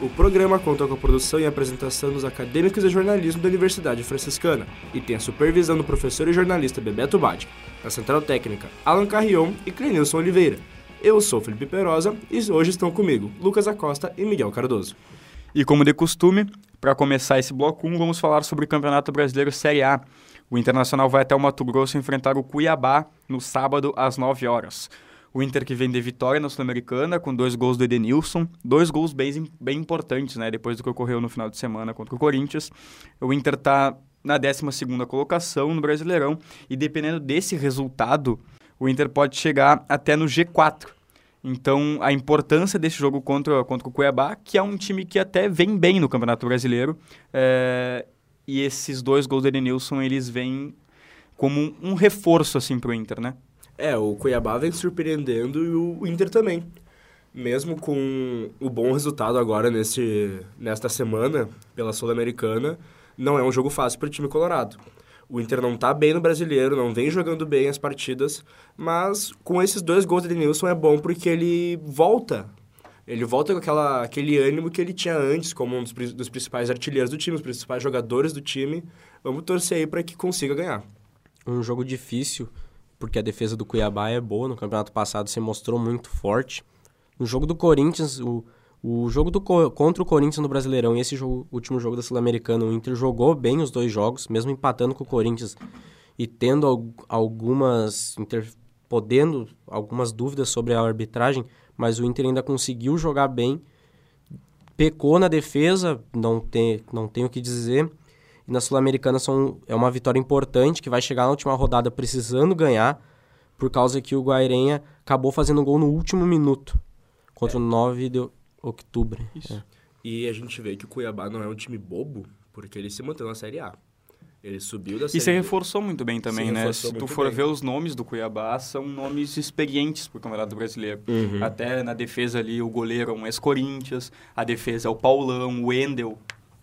O programa conta com a produção e apresentação dos acadêmicos de jornalismo da Universidade Franciscana e tem a supervisão do professor e jornalista Bebeto Badi, na Central Técnica Alan Carrion e Clenilson Oliveira. Eu sou Felipe Perosa e hoje estão comigo Lucas Acosta e Miguel Cardoso. E como de costume, para começar esse bloco 1, vamos falar sobre o Campeonato Brasileiro Série A. O Internacional vai até o Mato Grosso enfrentar o Cuiabá no sábado às 9 horas. O Inter que vem de vitória na Sul-Americana, com dois gols do Edenilson, dois gols bem, bem importantes, né? Depois do que ocorreu no final de semana contra o Corinthians. O Inter está na 12 colocação no Brasileirão e dependendo desse resultado, o Inter pode chegar até no G4. Então, a importância desse jogo contra, contra o Cuiabá, que é um time que até vem bem no Campeonato Brasileiro, é, e esses dois gols do Edenilson, eles vêm como um reforço, assim, para o Inter, né? É, o Cuiabá vem surpreendendo e o Inter também. Mesmo com o bom resultado agora nesse, nesta semana pela Sul-Americana, não é um jogo fácil para o time colorado. O Inter não está bem no brasileiro, não vem jogando bem as partidas, mas com esses dois gols de Denilson é bom porque ele volta. Ele volta com aquela, aquele ânimo que ele tinha antes, como um dos, dos principais artilheiros do time, os principais jogadores do time. Vamos torcer aí para que consiga ganhar. Um jogo difícil, porque a defesa do Cuiabá é boa. No campeonato passado se mostrou muito forte. No jogo do Corinthians, o, o jogo do, contra o Corinthians no Brasileirão e esse jogo, último jogo da Sul-Americana, o Inter jogou bem os dois jogos, mesmo empatando com o Corinthians e tendo algumas. Inter, podendo algumas dúvidas sobre a arbitragem, mas o Inter ainda conseguiu jogar bem. Pecou na defesa, não tem, não tenho o que dizer. E na Sul-Americana é uma vitória importante que vai chegar na última rodada precisando ganhar, por causa que o Guairenha acabou fazendo um gol no último minuto contra é. o 9 de outubro. Isso. É. E a gente vê que o Cuiabá não é um time bobo, porque ele se manteve na Série A. Ele subiu da Série E se reforçou muito bem também, né? Se tu for bem. ver os nomes do Cuiabá, são nomes experientes pro Campeonato Brasileiro. Uhum. Até na defesa ali, o goleiro é um ex-Corinthians, a defesa é o Paulão, o Wendel,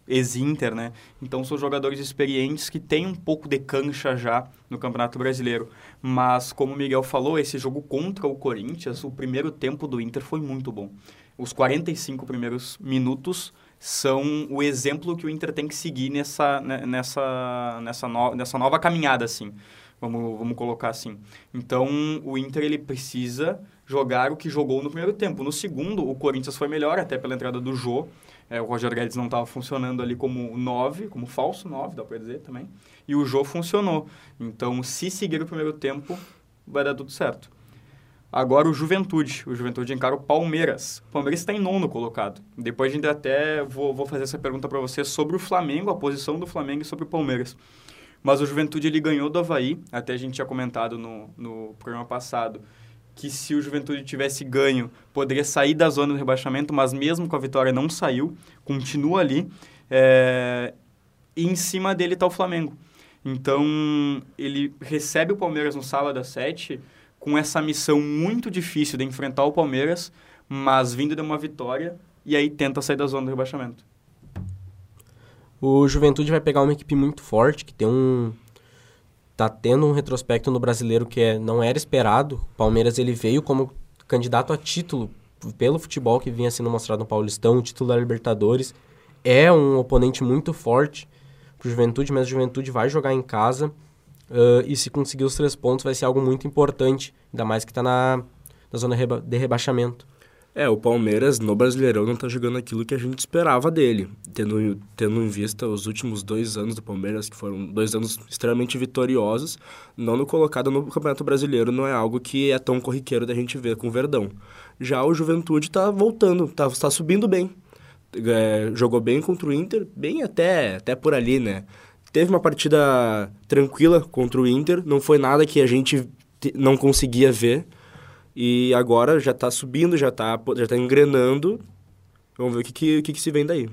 ex-Inter, né? Então são jogadores experientes que têm um pouco de cancha já no Campeonato Brasileiro. Mas, como o Miguel falou, esse jogo contra o Corinthians, o primeiro tempo do Inter foi muito bom. Os 45 primeiros minutos são o exemplo que o Inter tem que seguir nessa, né, nessa, nessa, no, nessa nova caminhada, assim. Vamos, vamos colocar assim. Então, o Inter ele precisa jogar o que jogou no primeiro tempo. No segundo, o Corinthians foi melhor, até pela entrada do Jô. É, o Roger Guedes não estava funcionando ali como 9, como falso 9, dá para dizer também. E o Jô funcionou. Então, se seguir o primeiro tempo, vai dar tudo certo. Agora o Juventude. O Juventude encara o Palmeiras. O Palmeiras está em nono colocado. Depois a gente até vou, vou fazer essa pergunta para você sobre o Flamengo, a posição do Flamengo e sobre o Palmeiras. Mas o Juventude ele ganhou do Havaí. Até a gente tinha comentado no, no programa passado que se o Juventude tivesse ganho, poderia sair da zona do rebaixamento, mas mesmo com a vitória não saiu, continua ali. É... E em cima dele está o Flamengo. Então, ele recebe o Palmeiras no sábado às 7 com essa missão muito difícil de enfrentar o Palmeiras, mas vindo de uma vitória, e aí tenta sair da zona do rebaixamento. O Juventude vai pegar uma equipe muito forte, que tem um, tá tendo um retrospecto no brasileiro que é, não era esperado. O Palmeiras ele veio como candidato a título pelo futebol que vinha sendo mostrado no Paulistão, o título da Libertadores. É um oponente muito forte pro Juventude, mas a Juventude vai jogar em casa. Uh, e se conseguir os três pontos vai ser algo muito importante, ainda mais que está na, na zona de rebaixamento. É, o Palmeiras no Brasileirão não está jogando aquilo que a gente esperava dele, tendo, tendo em vista os últimos dois anos do Palmeiras, que foram dois anos extremamente vitoriosos, não no colocado no Campeonato Brasileiro não é algo que é tão corriqueiro da gente ver com o Verdão. Já o Juventude está voltando, está tá subindo bem. É, jogou bem contra o Inter, bem até, até por ali, né? Teve uma partida tranquila contra o Inter, não foi nada que a gente não conseguia ver, e agora já está subindo, já está já tá engrenando. Vamos ver o que, que, que, que se vem daí.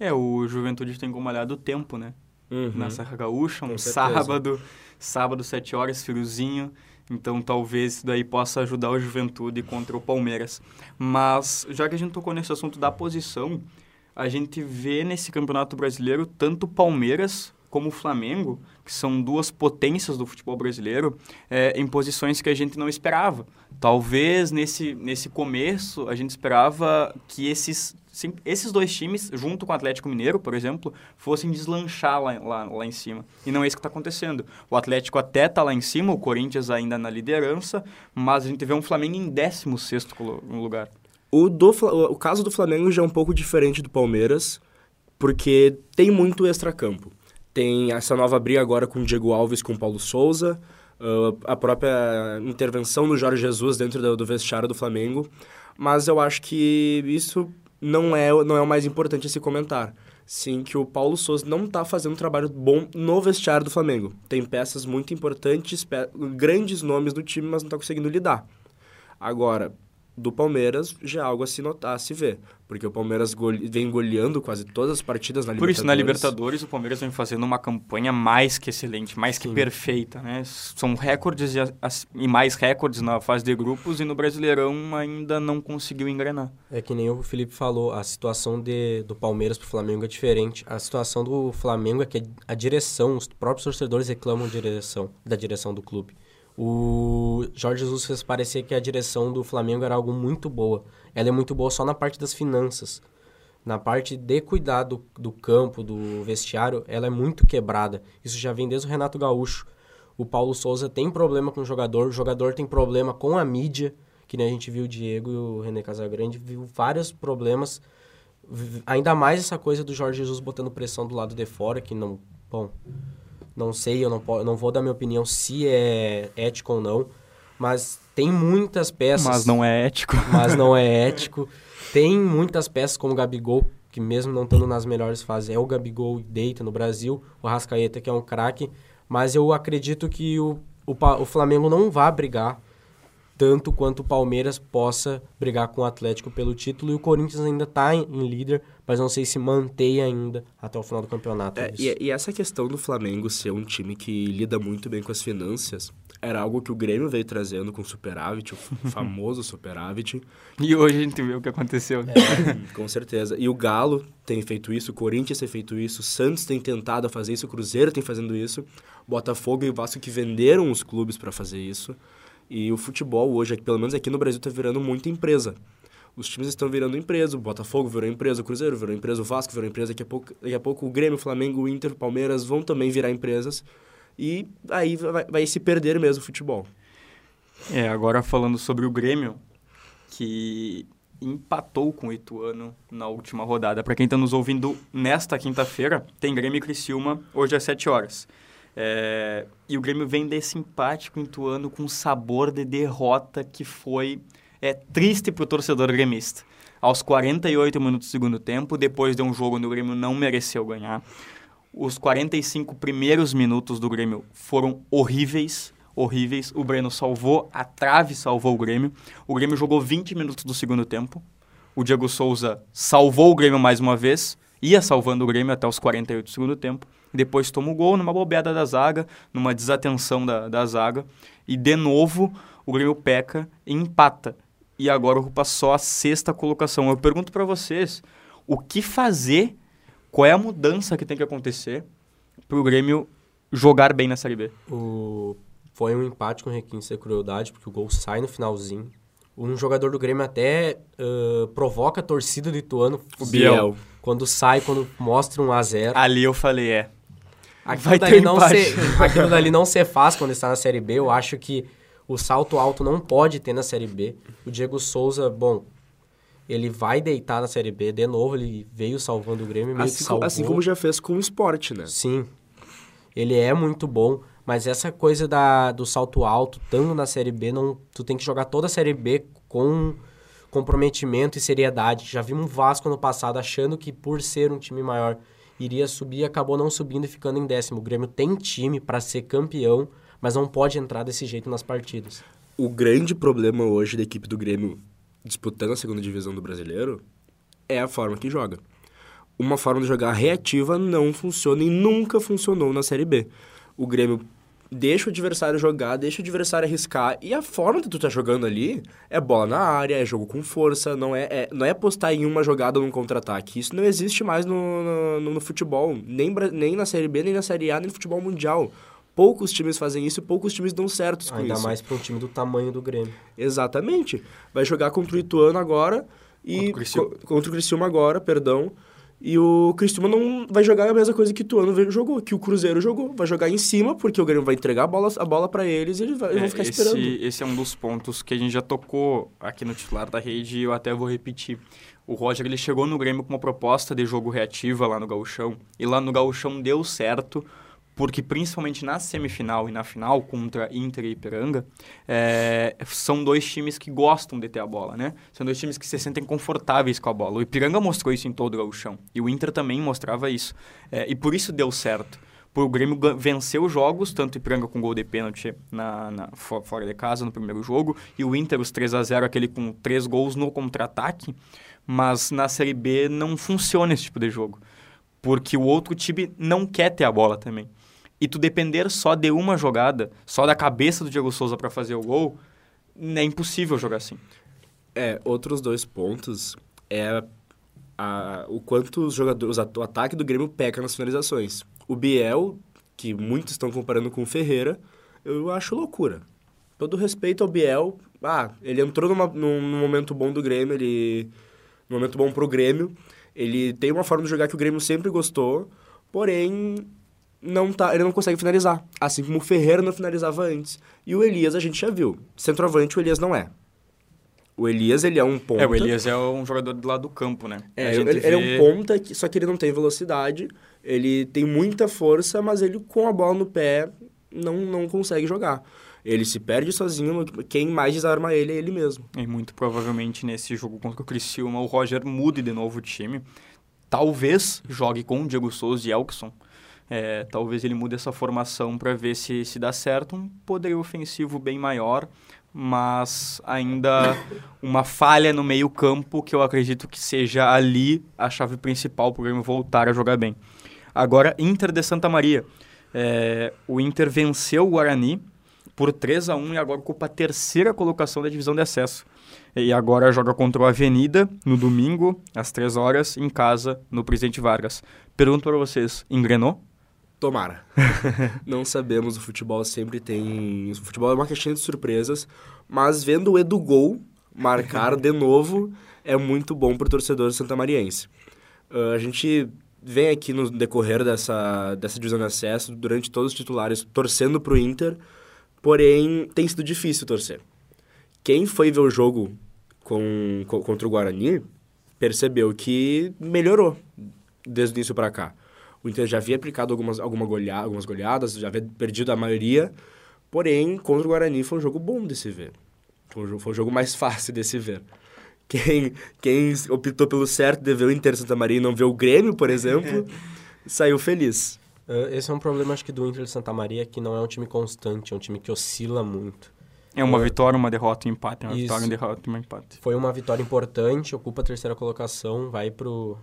É, o Juventude tem como olhar do tempo, né? uhum. na Serra Gaúcha, um sábado, sábado, 7 horas, friozinho. Então, talvez isso daí possa ajudar o Juventude contra o Palmeiras. Mas, já que a gente tocou nesse assunto da posição, a gente vê nesse Campeonato Brasileiro tanto Palmeiras como o Flamengo, que são duas potências do futebol brasileiro, é, em posições que a gente não esperava. Talvez nesse, nesse começo a gente esperava que esses, sim, esses dois times, junto com o Atlético Mineiro, por exemplo, fossem deslanchar lá, lá, lá em cima. E não é isso que está acontecendo. O Atlético até está lá em cima, o Corinthians ainda na liderança, mas a gente vê um Flamengo em 16 lugar. O, do, o caso do Flamengo já é um pouco diferente do Palmeiras, porque tem muito extracampo. Tem essa nova briga agora com o Diego Alves com o Paulo Souza, uh, a própria intervenção do Jorge Jesus dentro do, do vestiário do Flamengo, mas eu acho que isso não é, não é o mais importante a se comentar. Sim, que o Paulo Souza não está fazendo um trabalho bom no vestiário do Flamengo. Tem peças muito importantes, pe grandes nomes do time, mas não está conseguindo lidar. Agora, do Palmeiras já é algo a se notar, a se ver. Porque o Palmeiras vem goleando quase todas as partidas na Por Libertadores. Por isso, na Libertadores, o Palmeiras vem fazendo uma campanha mais que excelente, mais que Sim. perfeita. Né? São recordes e, e, mais recordes na fase de grupos e no Brasileirão ainda não conseguiu engrenar. É que nem o Felipe falou, a situação de, do Palmeiras para o Flamengo é diferente. A situação do Flamengo é que a direção, os próprios torcedores reclamam direção, da direção do clube o Jorge Jesus fez parecer que a direção do Flamengo era algo muito boa. Ela é muito boa só na parte das finanças. Na parte de cuidar do, campo, do vestiário, ela é muito quebrada. Isso já vem desde o Renato Gaúcho. O Paulo Souza tem problema com o jogador, o jogador tem problema com a mídia, que nem a gente viu o Diego e o René Casagrande, viu vários problemas. Ainda mais essa coisa do Jorge Jesus botando pressão do lado de fora, que não. Bom, não sei, eu não, eu não vou dar minha opinião se é ético ou não. Mas tem muitas peças. Mas não é ético. Mas não é ético. Tem muitas peças como o Gabigol, que mesmo não estando nas melhores fases, é o Gabigol deita no Brasil. O Rascaeta, que é um craque. Mas eu acredito que o, o, o Flamengo não vai brigar tanto quanto o Palmeiras possa brigar com o Atlético pelo título. E o Corinthians ainda está em, em, líder, mas não sei se mantém ainda até o final do campeonato. É, e, e, essa questão do Flamengo ser um time que lida muito bem com as finanças era algo que o Grêmio veio trazendo com o superávit, o famoso superávit. E hoje a gente vê o que aconteceu. É, com certeza. E o Galo tem feito isso, o Corinthians tem feito isso, o Santos tem tentado fazer isso, o Cruzeiro tem fazendo isso, Botafogo e o Vasco que venderam os clubes para fazer isso. E o futebol hoje, pelo menos aqui no Brasil, está virando muita empresa. Os times estão virando empresa, o Botafogo virou empresa, o Cruzeiro virou empresa, o Vasco virou empresa, daqui a pouco, daqui a pouco o Grêmio, o Flamengo, o Inter, o Palmeiras vão também virar empresas. E aí vai, vai se perder mesmo o futebol. É, agora falando sobre o Grêmio, que empatou com o Ituano na última rodada. Para quem está nos ouvindo nesta quinta-feira, tem Grêmio e Criciúma, hoje às 7 horas. É, e o Grêmio vem desse empate com o Ituano com sabor de derrota que foi é, triste para o torcedor gremista. Aos 48 minutos do segundo tempo, depois de um jogo onde o Grêmio não mereceu ganhar, os 45 primeiros minutos do Grêmio foram horríveis, horríveis. O Breno salvou, a trave salvou o Grêmio. O Grêmio jogou 20 minutos do segundo tempo. O Diego Souza salvou o Grêmio mais uma vez, ia salvando o Grêmio até os 48 do segundo tempo depois toma o gol numa bobeada da zaga, numa desatenção da, da zaga, e de novo o Grêmio peca e empata. E agora ocupa só a sexta colocação. Eu pergunto para vocês, o que fazer, qual é a mudança que tem que acontecer para o Grêmio jogar bem na Série B? O... Foi um empate com requinte de crueldade, porque o gol sai no finalzinho. Um jogador do Grêmio até uh, provoca a torcida do Ituano. O Biel. Quando sai, quando mostra um a 0 Ali eu falei, é, Aquilo vai dali não ser, aquilo dali não ser fácil quando está na Série B. Eu acho que o salto alto não pode ter na Série B. O Diego Souza, bom, ele vai deitar na Série B de novo. Ele veio salvando o Grêmio, meio assim, que assim como já fez com o esporte, né? Sim. Ele é muito bom, mas essa coisa da, do salto alto, tanto na Série B, não, tu tem que jogar toda a Série B com comprometimento e seriedade. Já vimos o Vasco ano passado achando que por ser um time maior iria subir, acabou não subindo e ficando em décimo. O Grêmio tem time para ser campeão, mas não pode entrar desse jeito nas partidas. O grande problema hoje da equipe do Grêmio disputando a segunda divisão do brasileiro é a forma que joga. uma forma de jogar reativa não funciona e nunca funcionou na Série B. O Grêmio deixa o adversário jogar, deixa o adversário arriscar. E a forma que tu tá jogando ali é bola na área, é jogo com força, não é, é não é apostar em uma jogada num contra-ataque. Isso não existe mais no, no, no, futebol, nem, nem na Série B, nem na Série A, nem no futebol mundial. Poucos times fazem isso e poucos times dão certo com Ainda isso. mais para um time do tamanho do Grêmio. Exatamente. Vai jogar contra o Ituano agora e contra o Criciúma agora, perdão. E o Criciúma não vai jogar a mesma coisa que o Tuano jogou, que o Cruzeiro jogou. Vai jogar em cima, porque o Grêmio vai entregar a bola, a bola para eles e eles, vai, é, vão ficar esse, esperando. Esse é um dos pontos que a gente já tocou aqui no titular da rede e eu até vou repetir. O Roger ele chegou no Grêmio com uma proposta de jogo reativa lá no Gauchão. E lá no Gauchão deu certo, porque principalmente na semifinal e na final contra Inter e Ipiranga, é, são dois times que gostam de ter a bola, né? São dois times que se sentem confortáveis com a bola. O Ipiranga mostrou isso em todo o gauchão e o Inter também mostrava isso. É, e por isso deu certo. O Grêmio venceu os jogos, tanto Ipiranga com gol de pênalti na, na, fora de casa no primeiro jogo, e o Inter os 3 a 0 aquele com três gols no contra-ataque, mas na Série B não funciona esse tipo de jogo. Porque o outro time não quer ter a bola também e tu depender só de uma jogada, só da cabeça do Diego Souza para fazer o gol, é impossível jogar assim. É, outros dois pontos é a, o quanto os jogadores, o ataque do Grêmio peca nas finalizações. O Biel, que muitos estão comparando com o Ferreira, eu acho loucura. Todo respeito ao Biel, ah, ele entrou numa, num, num momento bom do Grêmio, ele num momento bom pro Grêmio, ele tem uma forma de jogar que o Grêmio sempre gostou, porém não tá, ele não consegue finalizar. Assim como o Ferreira não finalizava antes. E o Elias a gente já viu. Centroavante o Elias não é. O Elias, ele é um ponta. É, o Elias é um jogador do lado do campo, né? É, ele, vê... ele, é um ponta, que, só que ele não tem velocidade. Ele tem muita força, mas ele com a bola no pé não, não consegue jogar. Ele se perde sozinho, quem mais desarma ele é ele mesmo. E muito provavelmente nesse jogo contra o Criciúma, o Roger mude de novo o time. Talvez jogue com o Diego Souza e Elkson é, talvez ele mude essa formação para ver se, se dá certo. Um poder ofensivo bem maior, mas ainda uma falha no meio-campo que eu acredito que seja ali a chave principal para o Grêmio voltar a jogar bem. Agora, Inter de Santa Maria. É, o Inter venceu o Guarani por 3 a 1 e agora ocupa a terceira colocação da divisão de acesso. E agora joga contra o Avenida no domingo, às 3 horas, em casa, no Presidente Vargas. Pergunto para vocês, engrenou? Tomara. não sabemos, o futebol sempre tem. O futebol é uma caixinha de surpresas, mas vendo o Edu Gol marcar de novo é muito bom para o torcedor santamariense. Uh, a gente vem aqui no decorrer dessa, dessa divisão de acesso, durante todos os titulares, torcendo para o Inter, porém tem sido difícil torcer. Quem foi ver o jogo com, com contra o Guarani percebeu que melhorou desde o início para cá. O Inter já havia aplicado algumas, alguma goleada, algumas goleadas, já havia perdido a maioria. Porém, contra o Guarani foi um jogo bom de se ver. Foi um jogo, foi um jogo mais fácil de se ver. Quem, quem optou pelo certo de ver o Inter Santa Maria e não ver o Grêmio, por exemplo, saiu feliz. É, esse é um problema, acho que, do Inter de Santa Maria, que não é um time constante, é um time que oscila muito. É uma vitória, uma derrota, um empate. Uma Isso. vitória, uma derrota, um empate. Foi uma vitória importante, ocupa a terceira colocação, vai pro,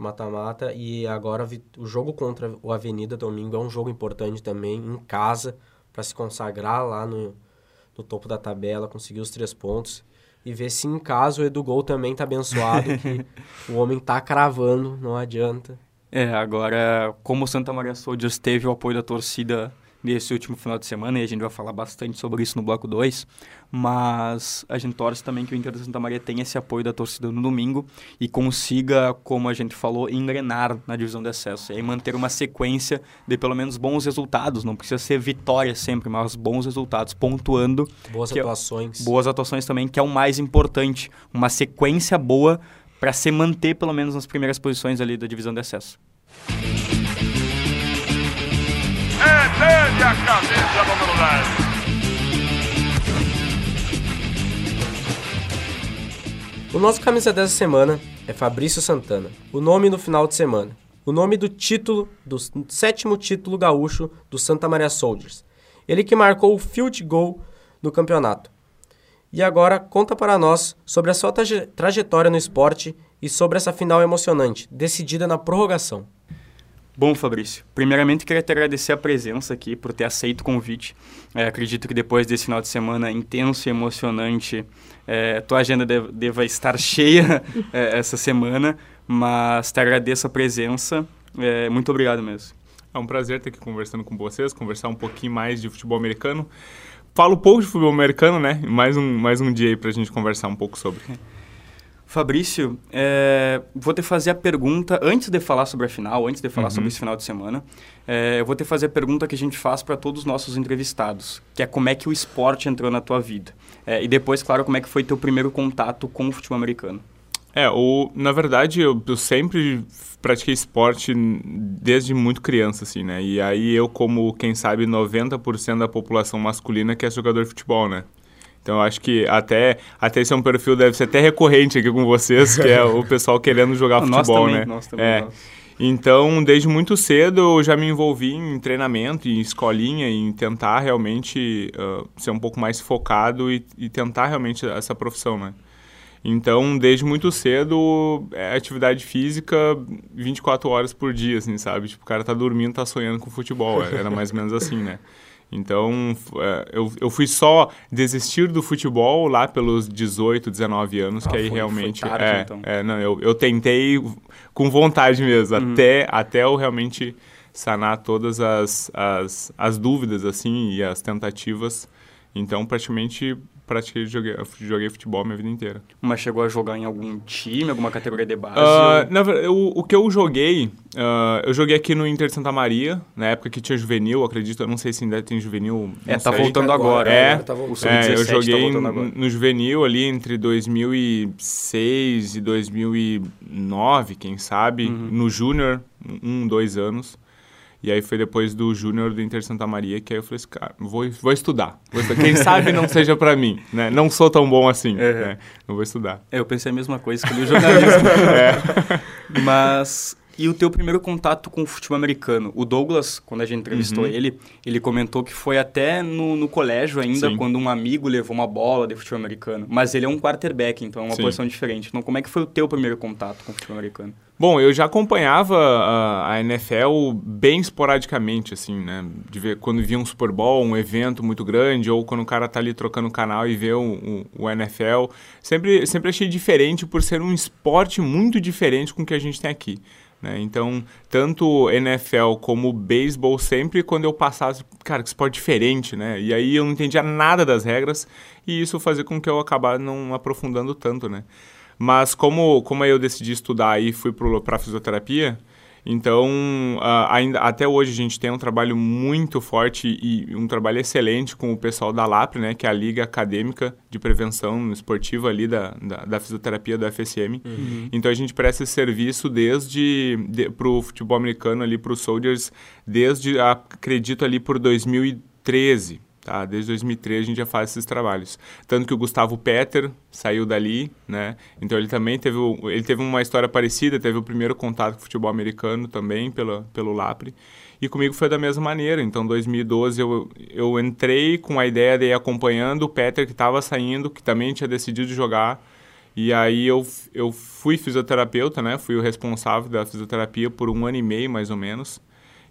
mata-mata. E agora o jogo contra o Avenida domingo é um jogo importante também, em casa, para se consagrar lá no, no topo da tabela, conseguir os três pontos. E ver se em casa o Edu Gol também tá abençoado, que o homem tá cravando, não adianta. É, agora, como o Santa Maria Soldiers teve o apoio da torcida nesse último final de semana, e a gente vai falar bastante sobre isso no bloco 2, mas a gente torce também que o Inter de Santa Maria tenha esse apoio da torcida no domingo e consiga, como a gente falou, engrenar na divisão de acesso e manter uma sequência de pelo menos bons resultados, não precisa ser vitória sempre, mas bons resultados, pontuando. Boas é atuações. É, boas atuações também, que é o mais importante, uma sequência boa para se manter pelo menos nas primeiras posições ali da divisão de acesso. A camisa número 10. O nosso camisa dessa semana é Fabrício Santana. O nome no final de semana. O nome do título, do sétimo título gaúcho do Santa Maria Soldiers. Ele que marcou o field goal no campeonato. E agora conta para nós sobre a sua trajetória no esporte E sobre essa final emocionante, decidida na prorrogação. Bom, Fabrício, primeiramente queria te agradecer a presença aqui, por ter aceito o convite. É, acredito que depois desse final de semana intenso e emocionante, é, tua agenda deve, deva estar cheia é, essa semana, mas te agradeço a presença. É, muito obrigado mesmo. É um prazer estar aqui conversando com vocês, conversar um pouquinho mais de futebol americano. Falo pouco de futebol americano, né? Mais um, mais um dia aí para a gente conversar um pouco sobre. Fabrício, é, vou te fazer a pergunta, antes de falar sobre a final, antes de falar uhum. sobre esse final de semana, é, eu vou te fazer a pergunta que a gente faz para todos os nossos entrevistados, que é como é que o esporte entrou na tua vida. É, e depois, claro, como é que foi teu primeiro contato com o futebol americano. É, o, na verdade, eu, eu sempre pratiquei esporte desde muito criança, assim, né? E aí eu, como, quem sabe, 90% da população masculina que é jogador de futebol, né? Então, eu acho que até, até esse é um perfil, deve ser até recorrente aqui com vocês, que é o pessoal querendo jogar futebol, nós também, né? Nós também, é. Nós. Então, desde muito cedo, eu já me envolvi em treinamento, em escolinha, em tentar realmente uh, ser um pouco mais focado e, e, tentar realmente essa profissão, né? Então, desde muito cedo, é atividade física 24 horas por dia, assim, sabe? Tipo, o cara tá dormindo, tá sonhando com futebol. Era mais ou menos assim, né? Então, é, eu, eu fui só desistir do futebol lá pelos 18, 19 anos, ah, que aí foi, realmente... Foi tarde, é, então. é, não, eu, eu tentei com vontade mesmo, uhum. até, até eu realmente sanar todas as, as, as dúvidas, assim, e as tentativas. Então, praticamente pratiquei, joguei, joguei futebol minha vida inteira. Mas chegou a jogar em algum time, alguma categoria de base? Uh, na, o, o que eu joguei, uh, eu joguei aqui no Inter de Santa Maria, na época que tinha juvenil, acredito, eu não sei se ainda tem juvenil. É, tá voltando agora. É, tá voltando. é eu tá joguei tá no juvenil ali entre 2006 e 2009, quem sabe, uhum. no júnior, um, dois anos. E aí foi depois do Júnior do Inter Santa Maria que aí eu falei assim, cara, vou, vou estudar. Vou estudar. Quem sabe não seja para mim, né? Não sou tão bom assim, é. né? Eu vou estudar. É, eu pensei a mesma coisa, escolhi o jornalismo. é. Mas e o teu primeiro contato com o futebol americano? O Douglas, quando a gente entrevistou uhum. ele, ele comentou que foi até no, no colégio ainda, Sim. quando um amigo levou uma bola de futebol americano. Mas ele é um quarterback, então é uma Sim. posição diferente. Então, como é que foi o teu primeiro contato com o futebol americano? Bom, eu já acompanhava a, a NFL bem esporadicamente, assim, né? De ver quando via um Super Bowl, um evento muito grande, ou quando o cara tá ali trocando canal e vê o, o, o NFL. Sempre, sempre achei diferente por ser um esporte muito diferente com o que a gente tem aqui. Né? Então, tanto NFL como beisebol, sempre quando eu passava, cara, que esporte diferente, né? E aí eu não entendia nada das regras e isso fazia com que eu acabasse não aprofundando tanto, né? Mas como, como eu decidi estudar e fui para fisioterapia, então, uh, ainda, até hoje a gente tem um trabalho muito forte e um trabalho excelente com o pessoal da LAPRE, né, que é a Liga Acadêmica de Prevenção Esportiva ali da, da, da Fisioterapia do FSM. Uhum. Então, a gente presta esse serviço desde de, para o futebol americano ali, para os Soldiers, desde, acredito, ali por 2013. Tá? Desde 2013 a gente já faz esses trabalhos. Tanto que o Gustavo Petter saiu dali, né? Então ele também teve, ele teve uma história parecida, teve o primeiro contato com o futebol americano também pela, pelo Lapre. E comigo foi da mesma maneira. Então, em 2012 eu, eu entrei com a ideia de ir acompanhando o Petter que estava saindo, que também tinha decidido jogar. E aí eu, eu fui fisioterapeuta, né? Fui o responsável da fisioterapia por um ano e meio, mais ou menos.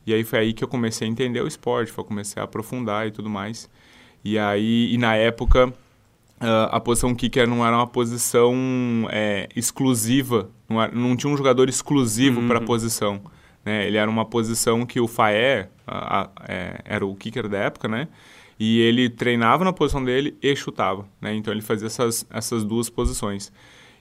E aí foi aí que eu comecei a entender o esporte, foi comecei a aprofundar e tudo mais. E aí, e na época, uh, a posição kicker não era uma posição é, exclusiva, não, era, não, tinha um jogador exclusivo uhum. para a posição. Né? Ele era uma posição que o Faé a, a, é, era o kicker da época, né? E ele treinava na posição dele e chutava, né? Então ele fazia essas, essas duas posições.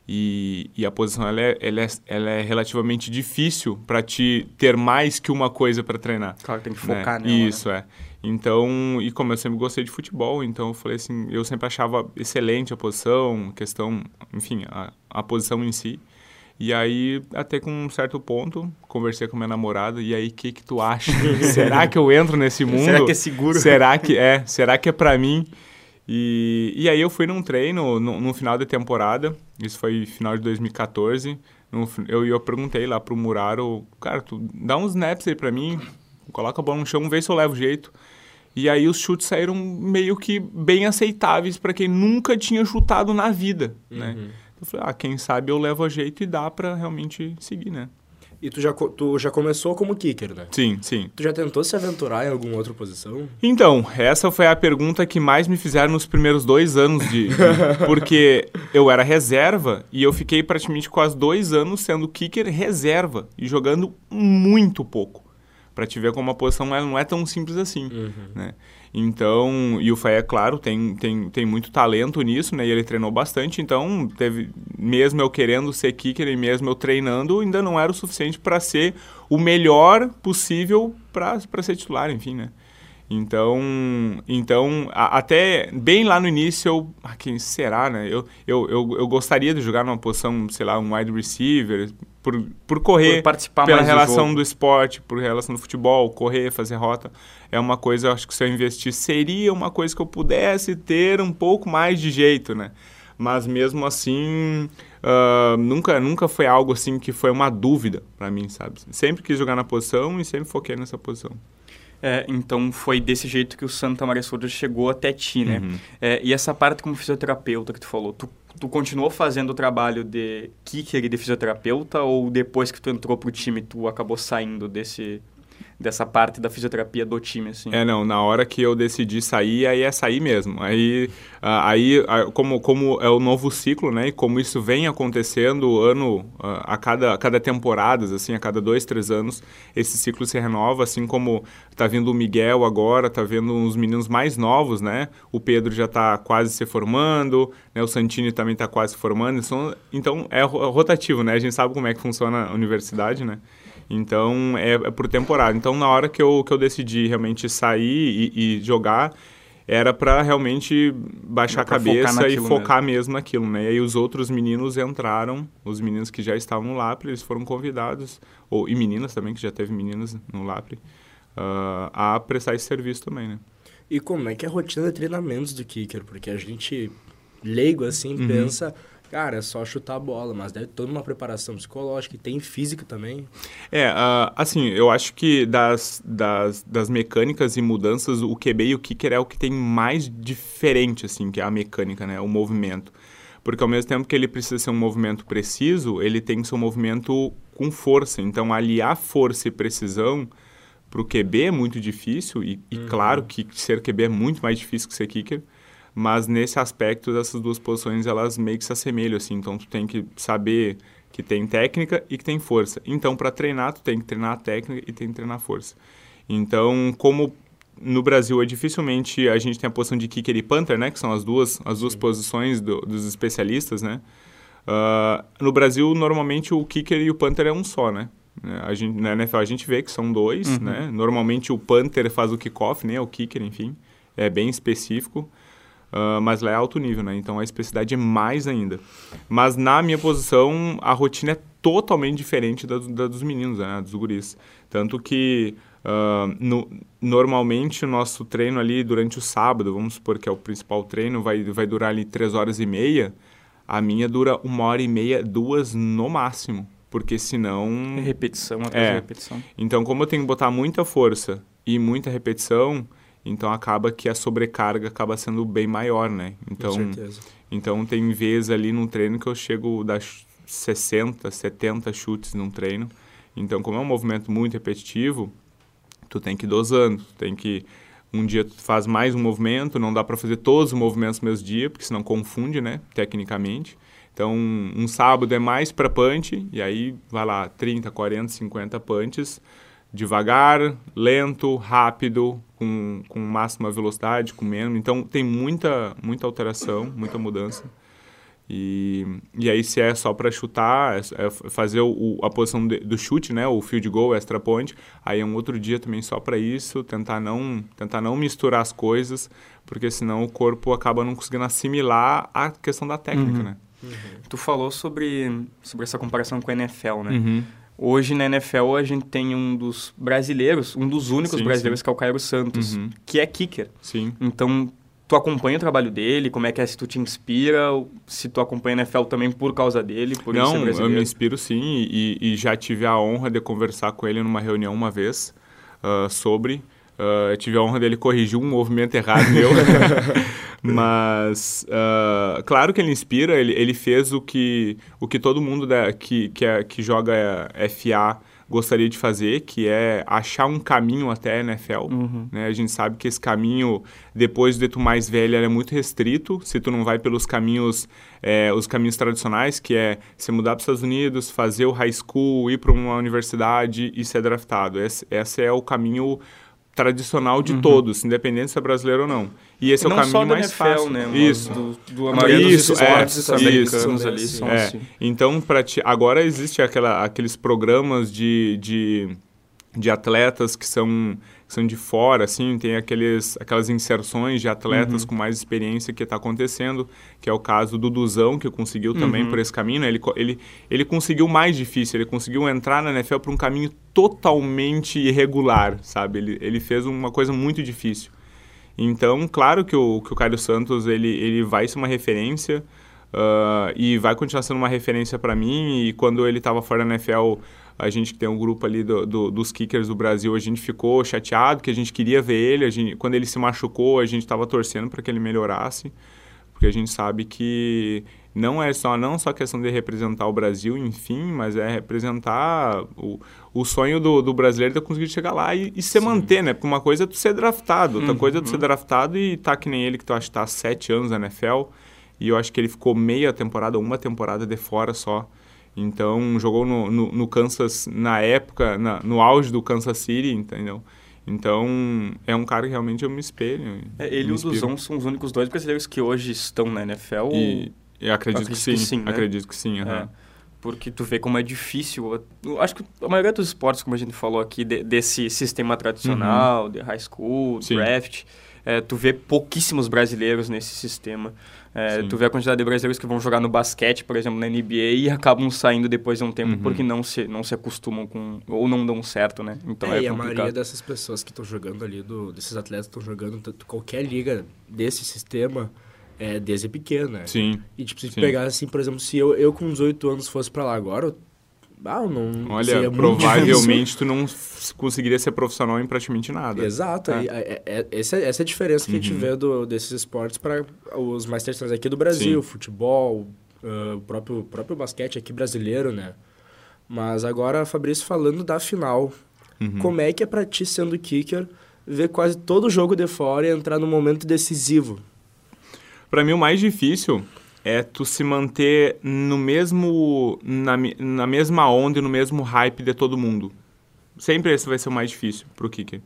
E, e a posição ela é, ela é, ela é relativamente difícil para te ter mais que uma coisa para treinar. Claro, tem que focar né? nela. Isso, né? é. Então, e como eu sempre gostei de futebol, então eu falei assim, eu sempre achava excelente a posição, questão, enfim, a, a posição em si. E aí, até com um certo ponto, conversei com minha namorada, e aí, o que que tu acha? Será que eu entro nesse mundo? Será que é seguro? Será que é? Será que é para mim? E, e aí eu fui num treino no, no final da temporada, isso foi final de 2014. No, eu, eu perguntei lá pro Muraro, cara, tu dá uns snaps aí pra mim, coloca a bola no chão, vê se eu levo jeito. E aí os chutes saíram meio que bem aceitáveis para quem nunca tinha chutado na vida, né? uhum. né? eu falei, ah, quem sabe eu levo a jeito e dá para realmente seguir, né? E tu já, tu já começou como kicker, né? Sim, sim. Tu já tentou se aventurar em alguma outra posição? Então, essa foi a pergunta que mais me fizeram nos primeiros dois anos de... porque eu era reserva e eu fiquei praticamente quase dois anos sendo kicker reserva e jogando muito pouco. Para te ver como a posição não é tão simples assim, uhum. né? Então, e o Faé, é claro, tem, tem, tem muito talento nisso, né? E ele treinou bastante, então teve, mesmo eu querendo ser kicker e mesmo eu treinando, ainda não era o suficiente para ser o melhor possível para ser titular, enfim, né? Então, então a, até bem lá no início, eu, ah, quem será, né? Eu, eu, eu, eu, gostaria de jogar numa posição, sei lá, um wide receiver, por, por correr, por participar pela relação do, do, esporte, por relação do futebol, correr, fazer rota. É uma coisa, eu acho que se eu investir, seria uma coisa que eu pudesse ter um pouco mais de jeito, né? Mas mesmo assim, uh, nunca, nunca foi algo assim que foi uma dúvida para mim, sabe? Sempre quis jogar na posição e sempre foquei nessa posição. É, então foi desse jeito que o Santa Maria Souza chegou até ti, né? Uhum. É, e essa parte como fisioterapeuta que tu falou, tu, tu continuou fazendo o trabalho de kicker e de fisioterapeuta ou depois que tu entrou pro time tu acabou saindo desse, dessa parte da fisioterapia do time, assim. É, não, na hora que eu decidi sair, aí é sair mesmo. Aí, aí como, como é o novo ciclo, né, e como isso vem acontecendo ano, a cada, a cada temporada, assim, a cada dois, três anos, esse ciclo se renova, assim como tá vindo o Miguel agora, tá vendo uns meninos mais novos, né, o Pedro já tá quase se formando, né, o Santini também tá quase se formando, então, então é rotativo, né, a gente sabe como é que funciona a universidade, né, então, é, é, por temporada. Então, na hora que eu, que eu decidi realmente sair e, e jogar, era para realmente baixar a cabeça e focar mesmo. mesmo naquilo, né? E aí os outros meninos entraram, os meninos que já estavam no Lapre, eles foram convidados, ou, e meninas também, que já teve meninas no Lapre, uh, a prestar esse serviço também, né? E como é que é a rotina de treinamentos do Kicker? Porque a gente, leigo assim, uhum. pensa Cara, é só chutar a bola, mas deve ter toda uma preparação psicológica e tem física também. É, uh, assim, eu acho que das, das, das mecânicas e mudanças, o QB e o kicker é o que tem mais diferente, assim, que é a mecânica, né? O movimento. Porque ao mesmo tempo que ele precisa ser um movimento preciso, ele tem que ser um movimento com força. Então, aliar força e precisão para o QB é muito difícil, e, e uhum. claro que ser QB é muito mais difícil que ser kicker mas nesse aspecto essas duas posições elas meio que se assemelham assim então tu tem que saber que tem técnica e que tem força então para treinar tu tem que treinar a técnica e tem que treinar a força então como no Brasil é dificilmente a gente tem a posição de kicker e punter né que são as duas as duas posições do, dos especialistas né uh, no Brasil normalmente o kicker e o punter é um só né a gente, na NFL a gente vê que são dois, uhum. né? Normalmente o punter faz o kickoff, né? O kicker, enfim. É bem específico. Uh, mas lá é alto nível, né? Então a especificidade é mais ainda. Mas na minha posição, a rotina é totalmente diferente da, da dos meninos, né? Dos guris. Tanto que uh, no, normalmente o nosso treino ali durante o sábado, vamos supor que é o principal treino, vai, vai durar ali três horas e meia. A minha dura uma hora e meia, duas no máximo. Porque senão. É repetição atrás é. repetição. Então, como eu tenho que botar muita força e muita repetição, então acaba que a sobrecarga acaba sendo bem maior, né? Então, Com certeza. Então tem vezes ali num treino que eu chego das 60, 70 chutes num treino. Então, como é um movimento muito repetitivo, tu tem que ir dosando, tu tem que um dia tu faz mais um movimento, não dá para fazer todos os movimentos no mesmo dia, porque senão confunde, né, tecnicamente. Então, um sábado é mais para punch, e aí vai lá 30, 40, 50 punches devagar, lento, rápido, com, com máxima velocidade, com menos. Então tem muita, muita alteração, muita mudança. E, e aí se é só para chutar, é, é fazer o, a posição de, do chute, né, o field goal, extra point, aí é um outro dia também só para isso, tentar não, tentar não misturar as coisas, porque senão o corpo acaba não conseguindo assimilar a questão da técnica, uhum. né? Uhum. Tu falou sobre, sobre essa comparação com a NFL, né? Uhum. Hoje na NFL a gente tem um dos brasileiros, um dos únicos sim, brasileiros sim. que é o Cairo Santos, uhum. que é kicker. Sim. Então, tu acompanha o trabalho dele? Como é que é? Se tu te inspira? Se tu acompanha a NFL também por causa dele? Por Não, eu me inspiro sim e, e, já tive a honra de conversar com ele numa reunião uma vez uh, sobre. Uh, tive a honra dele corrigir um movimento errado meu. Mas, uh, claro que ele inspira, ele, ele fez o que, o que todo mundo da, que, que, é, que joga FA gostaria de fazer, que é achar um caminho até a NFL. Uhum. Né? A gente sabe que esse caminho, depois de tu mais velho, é muito restrito. Se tu não vai pelos caminhos, é, os caminhos tradicionais, que é se mudar para os Estados Unidos, fazer o high school, ir para uma universidade e ser draftado. Esse, esse é o caminho tradicional de uhum. todos, independente se é brasileiro ou não. E esse é o caminho mais NFL, fácil. Né, isso. Do, do a maioria isso, dos esportes é, americanos ali são é. assim. Então, para ti, agora existe aquela, aqueles programas de, de, de atletas que são são de fora, assim, tem aqueles, aquelas inserções de atletas uhum. com mais experiência que está acontecendo, que é o caso do Duzão, que conseguiu também uhum. por esse caminho. Né? Ele, ele, ele conseguiu mais difícil, ele conseguiu entrar na NFL por um caminho totalmente irregular, sabe? Ele, ele fez uma coisa muito difícil. Então, claro que o, que o Caio Santos ele, ele vai ser uma referência uh, e vai continuar sendo uma referência para mim. E quando ele estava fora da NFL, a gente que tem um grupo ali do, do, dos kickers do Brasil, a gente ficou chateado que a gente queria ver ele. A gente, quando ele se machucou, a gente estava torcendo para que ele melhorasse, porque a gente sabe que não é só não só questão de representar o Brasil, enfim, mas é representar o, o sonho do, do brasileiro de conseguir chegar lá e, e se Sim. manter, né? Porque uma coisa é tu ser draftado, outra uhum. coisa é tu ser draftado e tá que nem ele, que tu acha que tá há sete anos na NFL, e eu acho que ele ficou meia temporada, uma temporada de fora só. Então, jogou no, no, no Kansas, na época, na, no auge do Kansas City, entendeu? Então, é um cara que realmente eu me espelho. É, ele e o Duzão são os únicos dois brasileiros que hoje estão na NFL? E, eu acredito, acredito que sim, que sim né? acredito que sim. Uhum. É, porque tu vê como é difícil. Acho que a maioria dos esportes, como a gente falou aqui, de, desse sistema tradicional, uhum. de high school, sim. draft, é, tu vê pouquíssimos brasileiros nesse sistema. É, tu vê a quantidade de brasileiros que vão jogar no basquete, por exemplo, na NBA e acabam saindo depois de um tempo uhum. porque não se, não se acostumam com... ou não dão certo, né? Então é, é e a maioria dessas pessoas que estão jogando ali, do, desses atletas que estão jogando qualquer liga desse sistema é, desde pequeno, né? Sim. E tipo, se sim. pegar assim, por exemplo, se eu, eu com 18 anos fosse para lá agora, eu ah, não. Olha, provavelmente tu não conseguiria ser profissional em praticamente nada. Exato. É. É, é, essa, essa é a diferença que uhum. a gente uhum. vê do, desses esportes para os mais tradicionais aqui do Brasil, Sim. futebol, uh, o próprio, próprio basquete aqui brasileiro, né? Mas agora, Fabrício, falando da final, uhum. como é que é para ti, sendo kicker, ver quase todo o jogo de fora e entrar no momento decisivo? Para mim, o mais difícil é tu se manter no mesmo na, na mesma onda e no mesmo hype de todo mundo. Sempre esse vai ser o mais difícil pro kicker.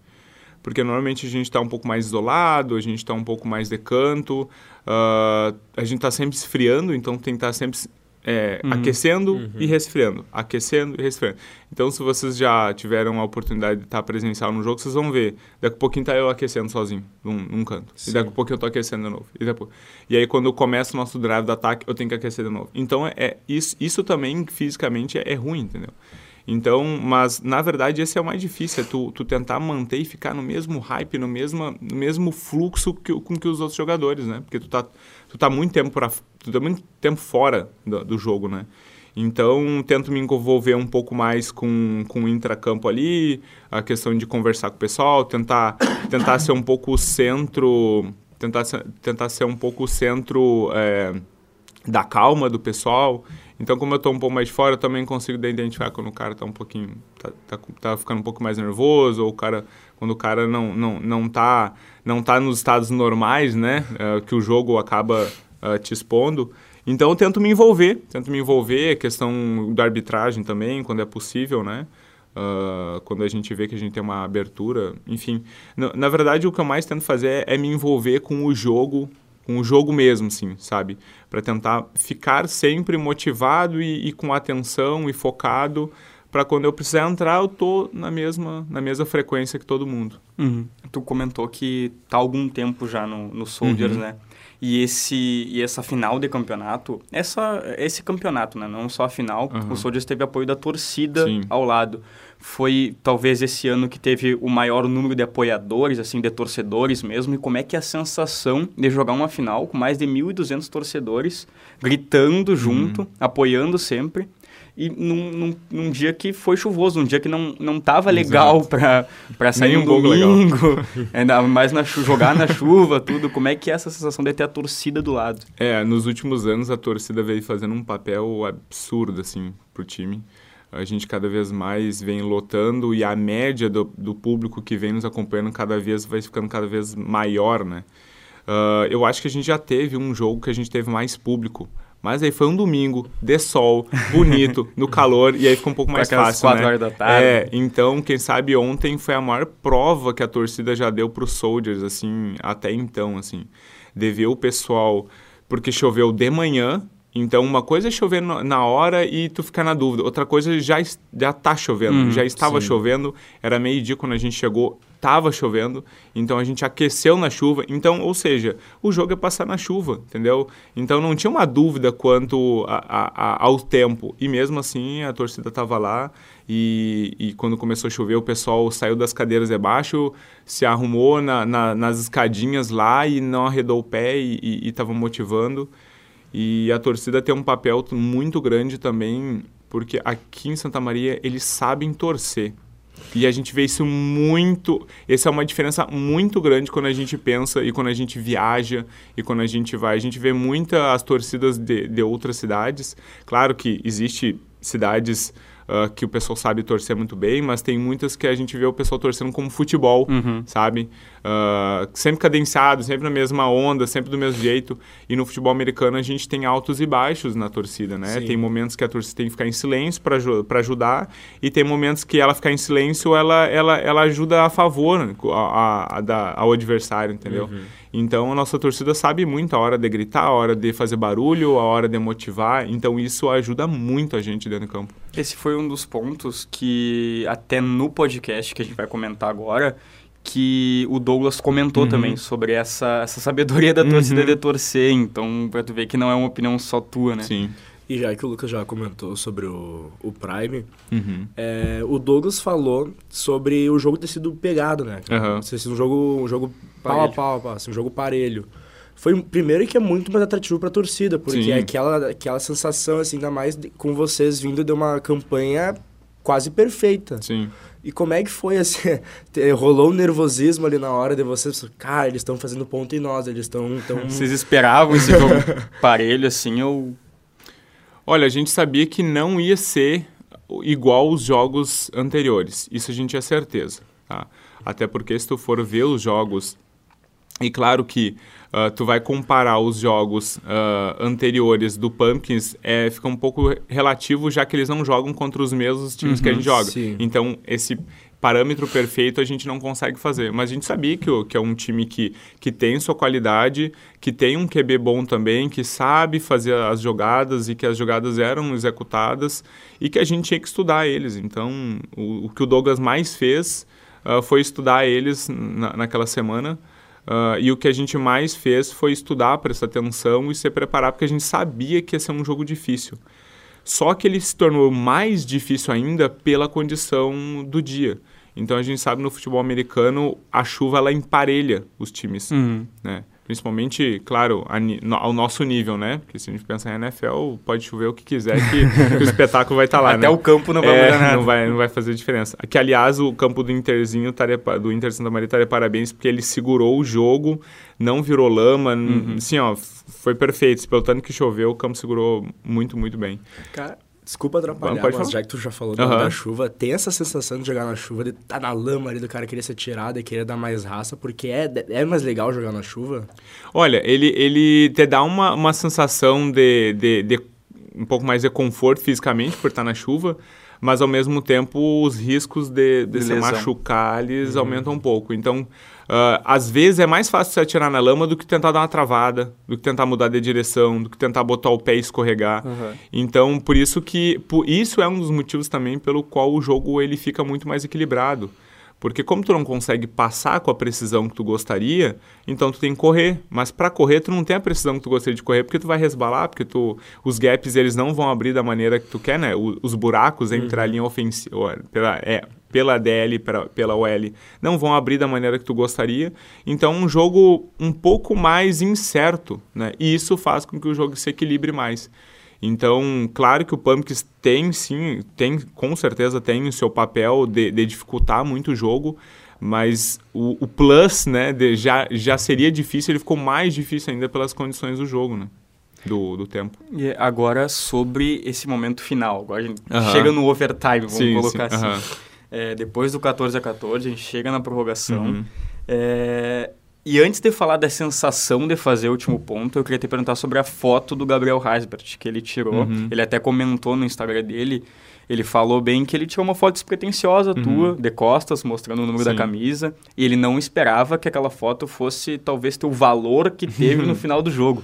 Porque normalmente a gente está um pouco mais isolado, a gente está um pouco mais de canto, uh, a gente está sempre esfriando, então tem que estar tá sempre é, uhum. aquecendo uhum. e resfriando, aquecendo e resfriando. Então, se vocês já tiveram a oportunidade de estar presencial no jogo, vocês vão ver. Daqui a pouquinho tá eu aquecendo sozinho, num, num canto. Sim. E daqui a pouquinho eu tô aquecendo de novo. E, depois... e aí, quando começa o nosso drive do ataque, eu tenho que aquecer de novo. Então, é, é isso, isso também, fisicamente, é, é ruim, entendeu? Então, mas na verdade esse é o mais difícil, é tu, tu tentar manter e ficar no mesmo hype, no mesmo, no mesmo fluxo que, com que os outros jogadores, né? Porque tu tá, tu tá muito tempo pra, tu tá muito tempo fora do, do jogo, né? Então, tento me envolver um pouco mais com, com o intracampo ali, a questão de conversar com o pessoal, tentar, tentar ser um pouco o centro, tentar, tentar ser um pouco o centro é, da calma do pessoal. Então, como eu estou um pouco mais fora, eu também consigo identificar quando o cara está um pouquinho, tá, tá, tá, ficando um pouco mais nervoso, ou o cara, quando o cara não, não, não, tá, não tá nos estados normais, né, uh, que o jogo acaba uh, te expondo. Então, eu tento me envolver, tento me envolver, a questão da arbitragem também, quando é possível, né, uh, quando a gente vê que a gente tem uma abertura, enfim. Na, na verdade, o que eu mais tento fazer é, é me envolver com o jogo com o jogo mesmo, assim, sabe? Para tentar ficar sempre motivado e, e com atenção e focado para quando eu precisar entrar, eu tô na mesma, na mesma frequência que todo mundo. Uhum. Tu comentou que tá algum tempo já no, no Soldiers, uhum. né? E, esse, e essa final de campeonato, essa, esse campeonato, né? Não só a final, uhum. o Soldiers teve apoio da torcida Sim. ao lado foi talvez esse ano que teve o maior número de apoiadores, assim, de torcedores mesmo, e como é que é a sensação de jogar uma final com mais de 1.200 torcedores gritando junto, uhum. apoiando sempre, e num, num, num, dia que foi chuvoso, num dia que não, não tava legal para sair um domingo, ainda mais na jogar na chuva, tudo. Como é que é essa sensação de ter a torcida do lado? É, nos últimos anos a torcida veio fazendo um papel absurdo, assim, pro time. A gente cada vez mais vem lotando e a média do, do público que vem nos acompanhando cada vez vai ficando cada vez maior, né? Uh, eu acho que a gente já teve um jogo que a gente teve mais público. Mas aí foi um domingo, de sol, bonito, no calor, e aí ficou um pouco mais fácil, quatro né? horas da tarde. É, então, quem sabe ontem foi a maior prova que a torcida já deu para os Soldiers, assim, até então, assim. De ver o pessoal, porque choveu de manhã, então, uma coisa é chover na hora e tu ficar na dúvida. Outra coisa já já tá chovendo, hum, já estava sim. chovendo. Era meio-dia quando a gente chegou, estava chovendo. Então a gente aqueceu na chuva. Então, ou seja, o jogo é passar na chuva, entendeu? Então não tinha uma dúvida quanto a, a, a, ao tempo. E mesmo assim a torcida estava lá. E, e, quando começou a chover, o pessoal saiu das cadeiras debaixo, se arrumou na, na, nas escadinhas lá e não arredou o pé e estava motivando. E a torcida tem um papel muito grande também, porque aqui em Santa Maria eles sabem torcer. E a gente vê isso muito. Essa é uma diferença muito grande quando a gente pensa e quando a gente viaja e quando a gente vai. A gente vê muitas as torcidas de, de outras cidades. Claro que existe cidades uh, que o pessoal sabe torcer muito bem, mas tem muitas que a gente vê o pessoal torcendo como futebol, uhum. sabe? Uh, sempre cadenciado, sempre na mesma onda, sempre do mesmo jeito. E no futebol americano a gente tem altos e baixos na torcida, né? Sim. Tem momentos que a torcida tem que ficar em silêncio para ajudar e tem momentos que ela ficar em silêncio, ela, ela, ela ajuda a favor a, a, a ao adversário, entendeu? Uhum. Então a nossa torcida sabe muito a hora de gritar, a hora de fazer barulho, a hora de motivar. Então isso ajuda muito a gente dentro do campo. Esse foi um dos pontos que até no podcast que a gente vai comentar agora, que o Douglas comentou uhum. também sobre essa, essa sabedoria da torcida uhum. de torcer. Então, pra tu ver que não é uma opinião só tua, né? Sim. E já que o Lucas já comentou sobre o, o Prime, uhum. é, o Douglas falou sobre o jogo ter sido pegado, né? Uhum. Ter sido um jogo, um jogo pau a pau, pau assim, um jogo parelho. Foi primeiro que é muito mais atrativo para a torcida, porque Sim. é aquela, aquela sensação, assim, ainda mais de, com vocês vindo de uma campanha quase perfeita. Sim. E como é que foi, assim, rolou um nervosismo ali na hora de vocês? Cara, eles estão fazendo ponto em nós, eles estão... Tão... Vocês esperavam esse jogo parelho, assim, ou... Olha, a gente sabia que não ia ser igual os jogos anteriores. Isso a gente tinha certeza. Tá? Até porque se tu for ver os jogos, e claro que uh, tu vai comparar os jogos uh, anteriores do Pumpkins, é, fica um pouco relativo, já que eles não jogam contra os mesmos times uhum, que a gente uhum, joga. Sim. Então, esse parâmetro perfeito a gente não consegue fazer. Mas a gente sabia que, que é um time que, que tem sua qualidade, que tem um QB bom também, que sabe fazer as jogadas e que as jogadas eram executadas e que a gente tinha que estudar eles. Então, o, o que o Douglas mais fez uh, foi estudar eles na, naquela semana. Uh, e o que a gente mais fez foi estudar, prestar atenção e se preparar, porque a gente sabia que ia ser um jogo difícil. Só que ele se tornou mais difícil ainda pela condição do dia. Então a gente sabe no futebol americano a chuva ela emparelha os times, uhum. né? Principalmente, claro, ao nosso nível, né? Porque se a gente pensar em NFL, pode chover o que quiser que, que o espetáculo vai estar tá lá, Até né? o campo não vai é, Não vai, não vai fazer diferença. Que, aliás, o campo do Interzinho, do Inter Santa Maria, estaria parabéns, porque ele segurou o jogo, não virou lama. Uhum. Assim, ó, foi perfeito. Pelo tanto que choveu, o campo segurou muito, muito bem. Cara, Desculpa atrapalhar, Pode mas falar. já que tu já falou uhum. da chuva, tem essa sensação de jogar na chuva, de estar tá na lama ali, do cara querer ser tirado e querer dar mais raça, porque é, é mais legal jogar na chuva? Olha, ele, ele te dá uma, uma sensação de, de, de um pouco mais de conforto fisicamente por estar na chuva, mas ao mesmo tempo os riscos de, de, de se machucar eles uhum. aumentam um pouco. Então, uh, às vezes é mais fácil se atirar na lama do que tentar dar uma travada, do que tentar mudar de direção, do que tentar botar o pé e escorregar. Uhum. Então, por isso que por, isso é um dos motivos também pelo qual o jogo ele fica muito mais equilibrado. Porque como tu não consegue passar com a precisão que tu gostaria, então tu tem que correr. Mas para correr tu não tem a precisão que tu gostaria de correr, porque tu vai resbalar, porque tu os gaps eles não vão abrir da maneira que tu quer, né? O, os buracos entre uhum. a linha ofensiva, pela é, pela DL, pela, pela OL, não vão abrir da maneira que tu gostaria. Então, um jogo um pouco mais incerto, né? E isso faz com que o jogo se equilibre mais. Então, claro que o Pumpkins tem sim, tem com certeza tem o seu papel de, de dificultar muito o jogo, mas o, o plus, né, de, já, já seria difícil, ele ficou mais difícil ainda pelas condições do jogo, né? Do, do tempo. E agora sobre esse momento final, agora a gente uh -huh. chega no overtime, vamos sim, colocar sim. assim. Uh -huh. É, depois do 14 a 14, a gente chega na prorrogação. Uh uhum. é, e antes de falar da sensação de fazer o último ponto, eu queria te perguntar sobre a foto do Gabriel Heisbert, que ele tirou. Uhum. Ele até comentou no Instagram dele, ele falou bem que ele tirou uma foto despretensiosa uhum. tua, de costas, mostrando o número Sim. da camisa. E ele não esperava que aquela foto fosse talvez ter o valor que teve no final do jogo.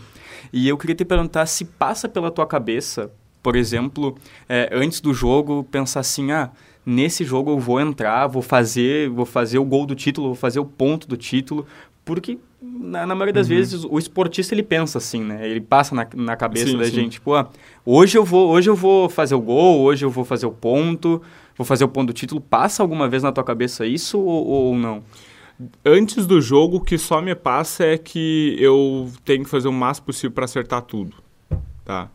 E eu queria te perguntar se passa pela tua cabeça, por exemplo, é, antes do jogo, pensar assim, ah, nesse jogo eu vou entrar, vou fazer, vou fazer o gol do título, vou fazer o ponto do título, porque, na, na maioria das uhum. vezes, o esportista ele pensa assim, né? Ele passa na, na cabeça sim, da sim. gente, ah, hoje eu, vou, hoje eu vou fazer o gol, hoje eu vou fazer o ponto, vou fazer o ponto do título. Passa alguma vez na tua cabeça isso ou, ou não? Antes do jogo, o que só me passa é que eu tenho que fazer o máximo possível para acertar tudo, tá?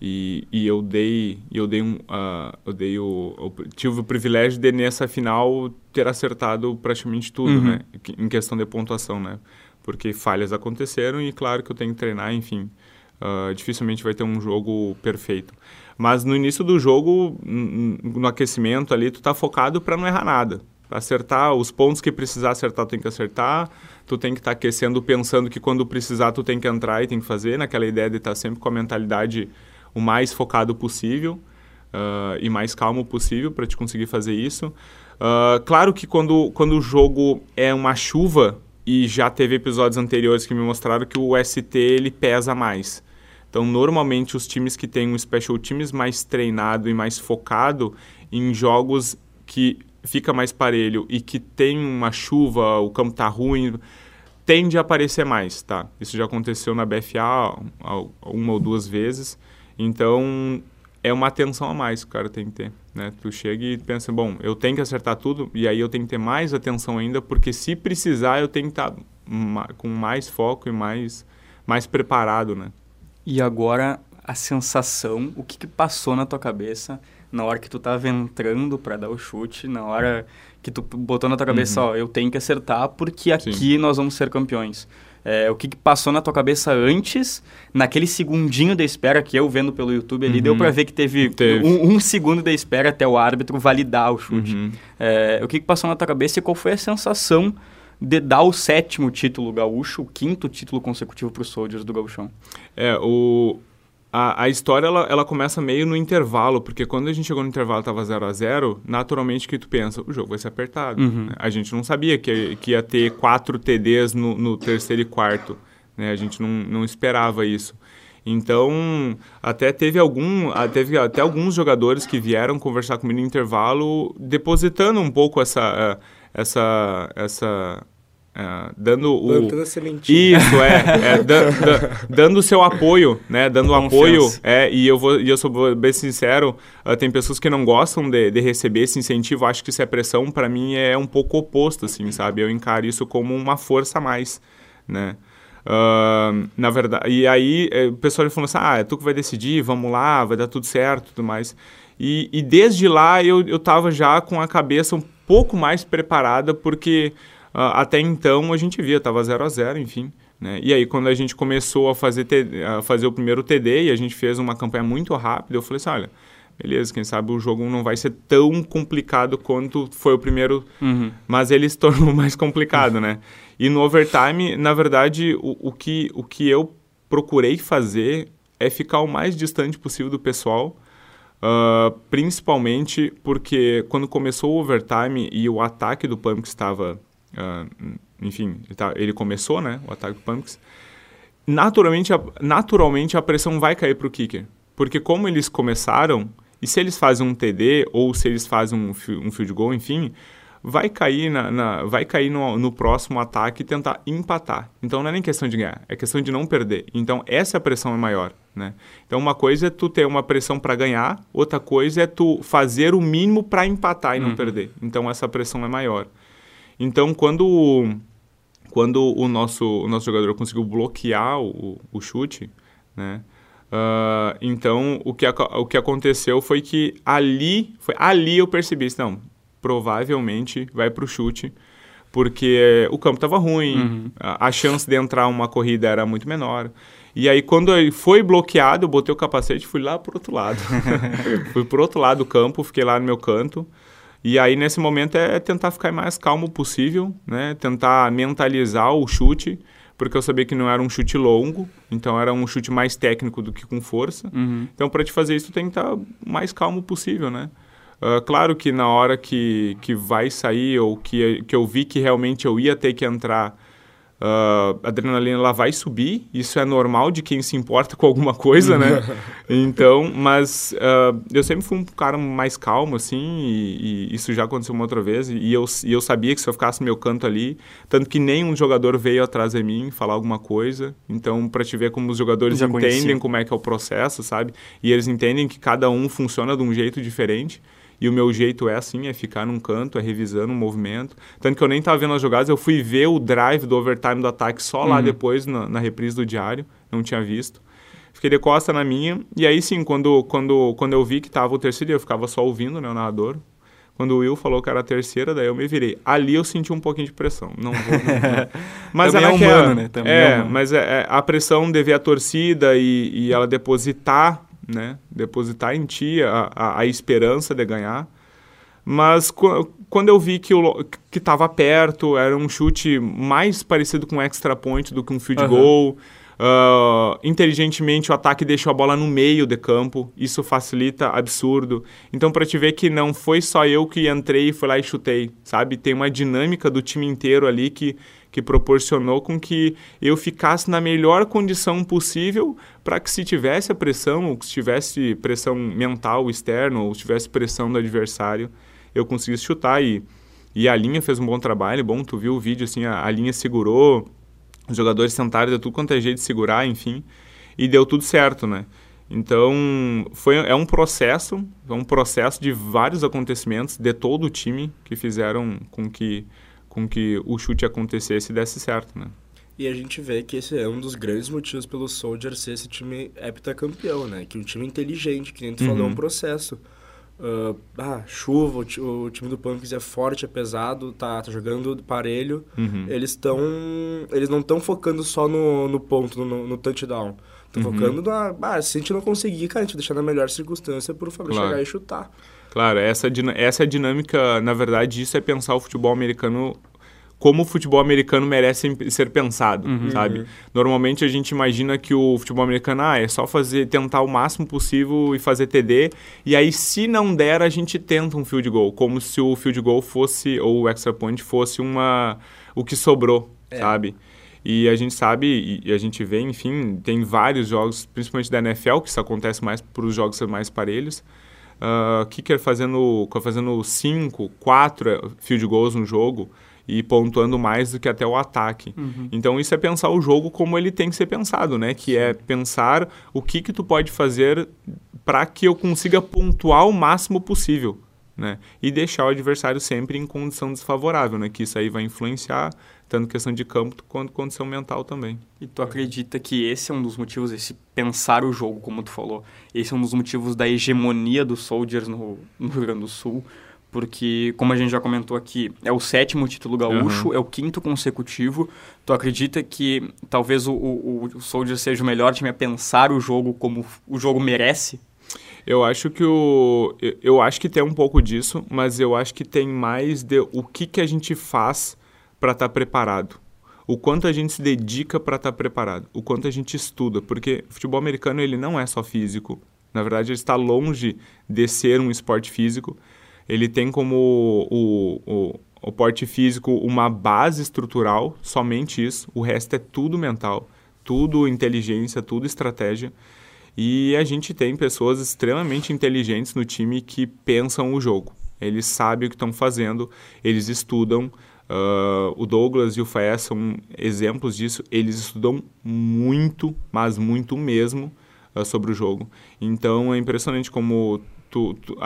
E, e eu dei, eu dei um, uh, eu dei o, eu tive o privilégio de nessa final ter acertado praticamente tudo, uhum. né? Em questão de pontuação, né? Porque falhas aconteceram e claro que eu tenho que treinar, enfim. Uh, dificilmente vai ter um jogo perfeito. Mas no início do jogo, no aquecimento ali, tu tá focado para não errar nada. Pra acertar os pontos que precisar acertar, tu tem que acertar. Tu tem que estar tá aquecendo pensando que quando precisar tu tem que entrar e tem que fazer, naquela ideia de estar tá sempre com a mentalidade o mais focado possível uh, e mais calmo possível para te conseguir fazer isso. Uh, claro que quando, quando o jogo é uma chuva, e já teve episódios anteriores que me mostraram que o ST ele pesa mais. Então, normalmente, os times que têm um special teams mais treinado e mais focado em jogos que fica mais parelho e que tem uma chuva, o campo tá ruim, tende a aparecer mais, tá? Isso já aconteceu na BFA uma ou duas vezes. Então, é uma atenção a mais que o cara tem que ter, né? Tu chega e pensa, bom, eu tenho que acertar tudo e aí eu tenho que ter mais atenção ainda, porque se precisar eu tenho que estar com mais foco e mais, mais preparado, né? E agora a sensação, o que, que passou na tua cabeça na hora que tu estava entrando para dar o chute, na hora que tu botou na tua cabeça, uhum. ó, eu tenho que acertar porque aqui Sim. nós vamos ser campeões. É, o que, que, passou na tua cabeça antes, naquele segundinho da espera que eu vendo pelo YouTube ali, uhum. deu para ver que teve, teve. Um, um, segundo da espera até o árbitro validar o chute. Uhum. É, o que, que, passou na tua cabeça e qual foi a sensação de dar o sétimo título gaúcho, o quinto título consecutivo para os Soldiers do Gauchão? É, o, a, a história ela, ela começa meio no intervalo, porque quando a gente chegou no intervalo estava 0 a 0 naturalmente que tu pensa, o jogo vai ser apertado. Uhum. Né? A gente não sabia que, que ia ter quatro TDs no, no terceiro e quarto. Né? A gente não, não esperava isso. Então, até teve algum, teve até alguns jogadores que vieram conversar comigo no intervalo, depositando um pouco essa, essa, essa Uh, dando o isso é, é da, da, dando o seu apoio né dando apoio é e eu vou e eu sou bem sincero uh, tem pessoas que não gostam de, de, receber esse incentivo acho que isso é pressão para mim é um pouco oposto assim sabe eu encaro isso como uma força a mais né. Uh, na verdade e aí eh, o pessoal falou assim ah é tu que vai decidir vamos lá vai dar tudo certo tudo mais. E, e desde lá eu eu tava já com a cabeça um pouco mais preparada porque Uh, até então a gente via, estava 0 a 0 enfim. Né? E aí quando a gente começou a fazer, a fazer o primeiro TD e a gente fez uma campanha muito rápida, eu falei assim, olha, beleza, quem sabe o jogo não vai ser tão complicado quanto foi o primeiro, uhum. mas ele se tornou mais complicado, né? E no overtime, na verdade, o, o, que, o que eu procurei fazer é ficar o mais distante possível do pessoal, uh, principalmente porque quando começou o overtime e o ataque do Pump estava Uh, enfim, ele, tá, ele, começou, né, o ataque do Pumpkins. Naturalmente a, naturalmente a pressão vai cair para o kicker. Porque como eles começaram, e se eles fazem um TD ou se eles fazem um, um field goal, enfim, vai cair, na, na, vai cair no, no, próximo ataque e tentar empatar. Então não é nem questão de ganhar, é questão de não perder. Então essa pressão é maior. Né? Então uma coisa é tu ter uma pressão para ganhar, outra coisa é tu fazer o mínimo para empatar e não uhum. perder. Então essa pressão é maior. Então, quando, quando o, nosso, o nosso jogador conseguiu bloquear o, o chute, né? Uh, então, o que, o que aconteceu foi que ali, foi ali eu percebi, não, provavelmente vai para o chute, porque o campo estava ruim, uhum. a, a, chance de entrar uma corrida era muito menor. E aí, quando ele foi bloqueado, eu botei o capacete e fui lá para outro lado. fui para outro lado do campo, fiquei lá no meu canto. E aí, nesse momento, é tentar ficar mais calmo possível, né? Tentar mentalizar o chute porque eu sabia que não era um chute longo, então era um chute mais técnico do que com força. Uhum. Então, para te fazer isso, tem que estar tá mais calmo possível, né? Uh, claro que na hora que, que vai sair ou que, que eu vi que realmente eu ia ter que entrar Uh, a adrenalina ela vai subir, isso é normal de quem se importa com alguma coisa, né? então, mas uh, eu sempre fui um cara mais calmo, assim, e, e, isso já aconteceu uma outra vez, e eu, e eu sabia que se eu ficasse no meu canto ali, tanto que nenhum jogador veio atrás de mim falar alguma coisa, então, para te ver como os jogadores entendem como é que é o processo, sabe? E eles entendem que cada um funciona de um jeito diferente. E o meu jeito é assim, é ficar num canto, é revisando o movimento. Tanto que eu nem estava vendo as jogadas, eu fui ver o drive do overtime do ataque só lá uhum. depois, na, na reprise do diário, não tinha visto. Fiquei de costa na minha, e aí sim, quando, quando, quando eu vi que estava o terceiro, eu ficava só ouvindo, né, o narrador. Quando o Will falou que era a terceira, daí eu me virei. Ali eu senti um pouquinho de pressão. Não vou. Não, não. Mas Também é humano, né? Também é, é mas é, é, a pressão de ver a torcida e, e ela depositar né? Depositar em ti a, a, a esperança de ganhar. Mas quando eu vi que estava perto, era um chute mais parecido com um extra point do que um field uhum. goal. Uh, inteligentemente, o ataque deixou a bola no meio de campo. Isso facilita absurdo. Então, para te ver que não foi só eu que entrei e fui lá e chutei, sabe? Tem uma dinâmica do time inteiro ali que que proporcionou com que eu ficasse na melhor condição possível para que se tivesse a pressão, ou se tivesse pressão mental externa, ou se tivesse pressão do adversário, eu conseguisse chutar. E, e a linha fez um bom trabalho, bom, tu viu o vídeo, assim, a, a linha segurou, os jogadores tentaram, deu tudo quanto é jeito de segurar, enfim, e deu tudo certo, né? Então, foi, é um processo, é um processo de vários acontecimentos de todo o time que fizeram com que com que o chute acontecesse e desse certo, né? E a gente vê que esse é um dos grandes motivos pelo Soldier ser esse time heptacampeão, né? Que um time inteligente, que nem tu uhum. falou, é um uhum. processo. Uh, ah, chuva, o, o, time do Pumpkins é forte, é pesado, tá, tá jogando parelho. Uhum. Eles estão. Eles não estão focando só no, no ponto, no, no touchdown. Estão uhum. focando na. Ah, se a gente não conseguir, cara, a gente deixar na melhor circunstância pro Fábio claro. chegar e chutar. Claro, essa, essa é a dinâmica, na verdade, isso é pensar o futebol americano como o futebol americano merece ser pensado, uhum. sabe? Normalmente a gente imagina que o futebol americano ah, é só fazer, tentar o máximo possível e fazer TD, e aí se não der a gente tenta um field goal, como se o field goal fosse ou o extra point fosse uma o que sobrou, é. sabe? E a gente sabe, e a gente vê, enfim, tem vários jogos, principalmente da NFL, que isso acontece mais para os jogos ser mais parelhos. Uh, kicker fazendo, fazendo cinco, quatro field goals no jogo, e pontuando mais do que até o ataque. Uhum. Então isso é pensar o jogo como ele tem que ser pensado, né? Que é pensar o que que tu pode fazer para que eu consiga pontuar o máximo possível, né? E deixar o adversário sempre em condição desfavorável, né? Que isso aí vai influenciar tanto questão de campo quanto condição mental também. E tu acredita que esse é um dos motivos, esse pensar o jogo, como tu falou, esse é um dos motivos da hegemonia dos Soldiers no, no Rio Grande do Sul? porque, como a gente já comentou aqui, é o sétimo título gaúcho, uhum. é o quinto consecutivo. Tu acredita que talvez o, o, o Soldier seja o melhor time a pensar o jogo como o jogo merece? Eu acho que o eu acho que tem um pouco disso, mas eu acho que tem mais de o que que a gente faz para estar tá preparado. O quanto a gente se dedica para estar tá preparado, o quanto a gente estuda, porque futebol americano ele não é só físico. Na verdade, ele está longe de ser um esporte físico ele tem como o, o, o porte físico uma base estrutural, somente isso. O resto é tudo mental, tudo inteligência, tudo estratégia. E a gente tem pessoas extremamente inteligentes no time que pensam o jogo. Eles sabem o que estão fazendo, eles estudam. Uh, o Douglas e o Faé são exemplos disso. Eles estudam muito, mas muito mesmo, uh, sobre o jogo. Então é impressionante como tu, tu,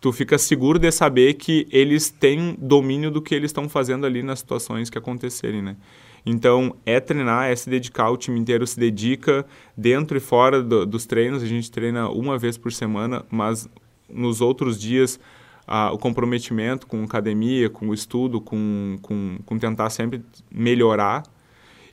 tu fica seguro de saber que eles têm domínio do que eles estão fazendo ali nas situações que acontecerem, né? Então, é treinar, é se dedicar, o time inteiro se dedica dentro e fora do, dos treinos. A gente treina uma vez por semana, mas nos outros dias ah, o comprometimento com academia, com o estudo, com, com, com tentar sempre melhorar.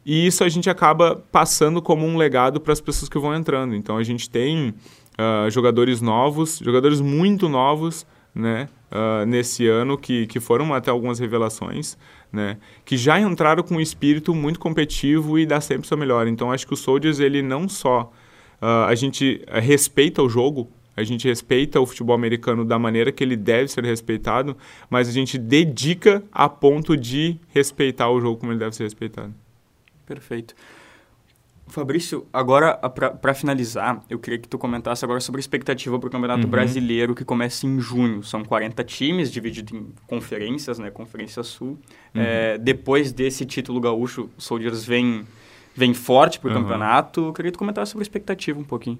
E isso a gente acaba passando como um legado para as pessoas que vão entrando. Então, a gente tem uh, jogadores novos, jogadores muito novos, né? Uh, nesse ano, que, que foram até algumas revelações, né? Que já entraram com um espírito muito competitivo e dá sempre o seu melhor. Então, acho que o Soldiers, ele não só... Uh, a gente respeita o jogo, a gente respeita o futebol americano da maneira que ele deve ser respeitado, mas a gente dedica a ponto de respeitar o jogo como ele deve ser respeitado. Perfeito. Fabrício, agora para finalizar, eu queria que tu comentasse agora sobre a expectativa para o Campeonato uhum. Brasileiro que começa em junho. São 40 times divididos em conferências, né? Conferência Sul. Uhum. É, depois desse título gaúcho, o Soldiers vem, vem forte para o uhum. campeonato. Eu queria que tu comentasse sobre a expectativa um pouquinho.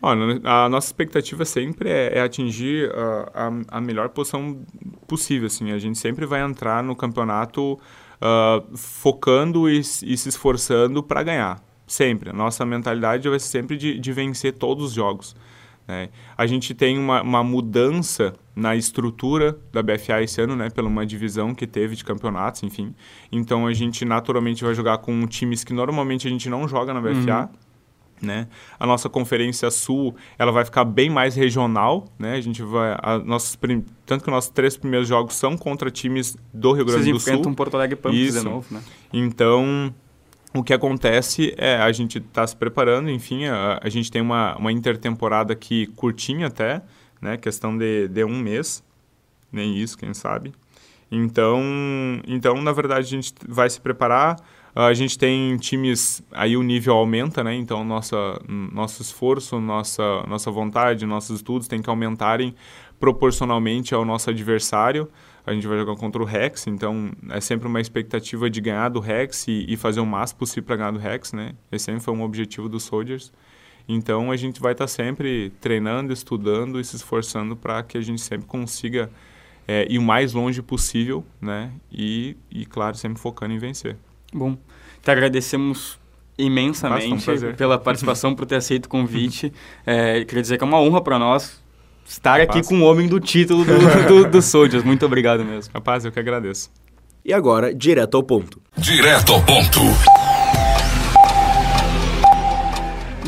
Olha, a nossa expectativa sempre é, é atingir uh, a, a, melhor posição possível. Assim. A gente sempre vai entrar no campeonato uh, focando e, e se esforçando para ganhar Sempre. A nossa mentalidade vai ser sempre de, de vencer todos os jogos. Né? A gente tem uma, uma, mudança na estrutura da BFA esse ano, né? Pela uma divisão que teve de campeonatos, enfim. Então a gente naturalmente vai jogar com times que normalmente a gente não joga na BFA. Uhum. Né? A nossa conferência sul, ela vai ficar bem mais regional, né? A gente vai a nossos tanto que os nossos três primeiros jogos são contra times do Rio Grande Vocês do Sul. Vocês enfrentam Porto Alegre Pampas de novo, né? Então, o que acontece é a gente está se preparando, enfim, a, a, gente tem uma, uma intertemporada aqui curtinha até, né? Questão de, de um mês, nem isso, quem sabe. Então, então, na verdade, a gente vai se preparar. A gente tem times, aí o nível aumenta, né? Então, nossa, nosso esforço, nossa, nossa vontade, nossos estudos têm que aumentarem proporcionalmente ao nosso adversário a gente vai jogar contra o Rex, então é sempre uma expectativa de ganhar do Rex e, e fazer o máximo possível para ganhar do Rex, né? Esse sempre foi um objetivo dos Soldiers. Então a gente vai estar tá sempre treinando, estudando e se esforçando para que a gente sempre consiga é, ir o mais longe possível, né? E, e, claro, sempre focando em vencer. Bom, te agradecemos imensamente um pela participação, por ter aceito o convite. É, queria dizer que é uma honra para nós estar aqui com o homem do título do, do, do Soldiers. Muito obrigado mesmo. Rapaz, eu que agradeço. E agora, direto ao ponto. Direto ao ponto.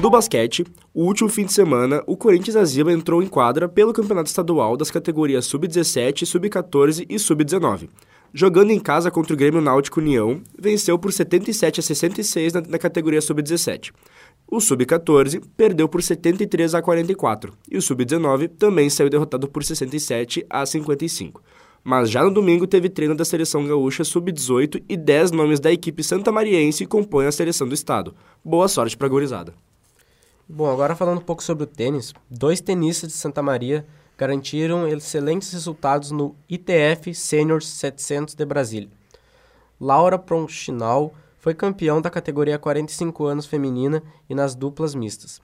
Do basquete, o último fim de semana, o Corinthians Aziba entrou em quadra pelo Campeonato Estadual das categorias Sub-17, Sub-14 e Sub-19. Jogando em casa contra o Grêmio Náutico União, venceu por 77 a 66 na, na categoria Sub-17. O Sub-14 perdeu por 73 a 44 e o Sub-19 também saiu derrotado por 67 a 55. Mas já no domingo teve treino da seleção gaúcha Sub-18 e 10 nomes da equipe santamariense compõem a seleção do estado. Boa sorte para a gurizada. Bom, agora falando um pouco sobre o tênis, dois tenistas de Santa Maria garantiram excelentes resultados no ITF Senior 700 de Brasília. Laura Pronchinal foi campeão da categoria 45 anos feminina e nas duplas mistas.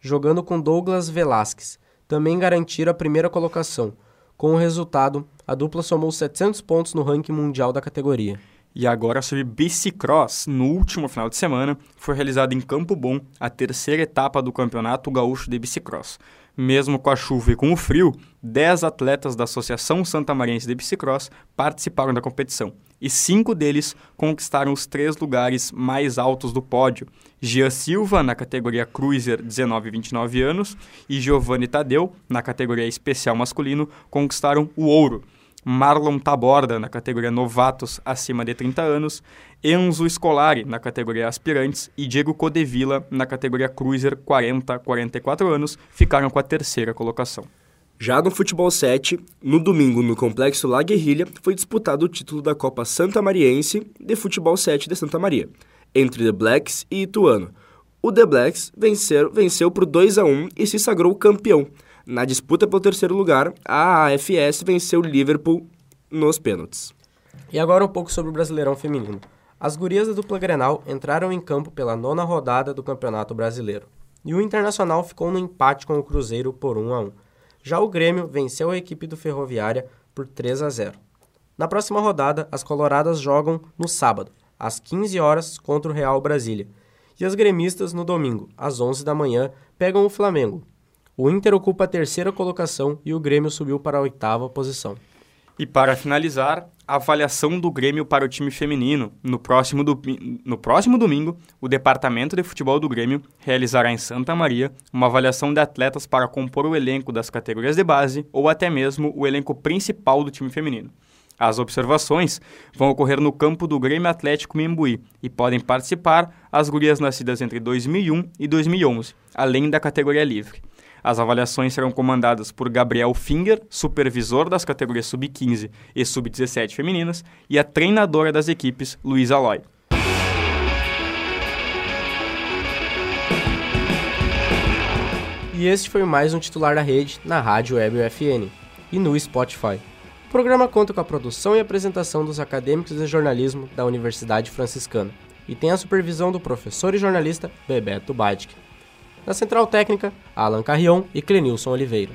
Jogando com Douglas Velasquez, também garantiram a primeira colocação. Com o resultado, a dupla somou 700 pontos no ranking mundial da categoria. E agora sobre bicicross. No último final de semana, foi realizada em Campo Bom a terceira etapa do Campeonato Gaúcho de Bicicross. Mesmo com a chuva e com o frio, 10 atletas da Associação Santa Marense de Bicicross participaram da competição e cinco deles conquistaram os três lugares mais altos do pódio. Gia Silva, na categoria Cruiser 19 e 29 anos, e Giovanni Tadeu, na categoria especial masculino, conquistaram o ouro. Marlon Taborda, na categoria Novatos acima de 30 anos, Enzo Scolari, na categoria Aspirantes, e Diego Codevilla, na categoria Cruiser 40 a 44 anos, ficaram com a terceira colocação. Já no futebol 7, no domingo no Complexo La Guerrilha, foi disputado o título da Copa Santa Mariense de Futebol 7 de Santa Maria, entre The Blacks e Ituano. O The Blacks venceu, venceu por 2 a 1 e se sagrou campeão. Na disputa pelo terceiro lugar, a AFS venceu o Liverpool nos pênaltis. E agora um pouco sobre o Brasileirão Feminino. As gurias da dupla Grenal entraram em campo pela nona rodada do Campeonato Brasileiro. E o Internacional ficou no empate com o Cruzeiro por 1 a 1. Já o Grêmio venceu a equipe do Ferroviária por 3 a 0. Na próxima rodada, as coloradas jogam no sábado, às 15 horas contra o Real Brasília. E as gremistas, no domingo, às 11 da manhã, pegam o Flamengo. O Inter ocupa a terceira colocação e o Grêmio subiu para a oitava posição. E para finalizar, a avaliação do Grêmio para o time feminino. No próximo, do, no próximo domingo, o Departamento de Futebol do Grêmio realizará em Santa Maria uma avaliação de atletas para compor o elenco das categorias de base ou até mesmo o elenco principal do time feminino. As observações vão ocorrer no campo do Grêmio Atlético Membuí e podem participar as gurias nascidas entre 2001 e 2011, além da categoria livre. As avaliações serão comandadas por Gabriel Finger, supervisor das categorias sub-15 e sub-17 femininas, e a treinadora das equipes, Luísa Aloy. E este foi mais um titular da rede na Rádio Web UFN e no Spotify. O programa conta com a produção e apresentação dos acadêmicos de jornalismo da Universidade Franciscana e tem a supervisão do professor e jornalista Bebeto Badic. Na central técnica, Alan Carrion e Clenilson Oliveira.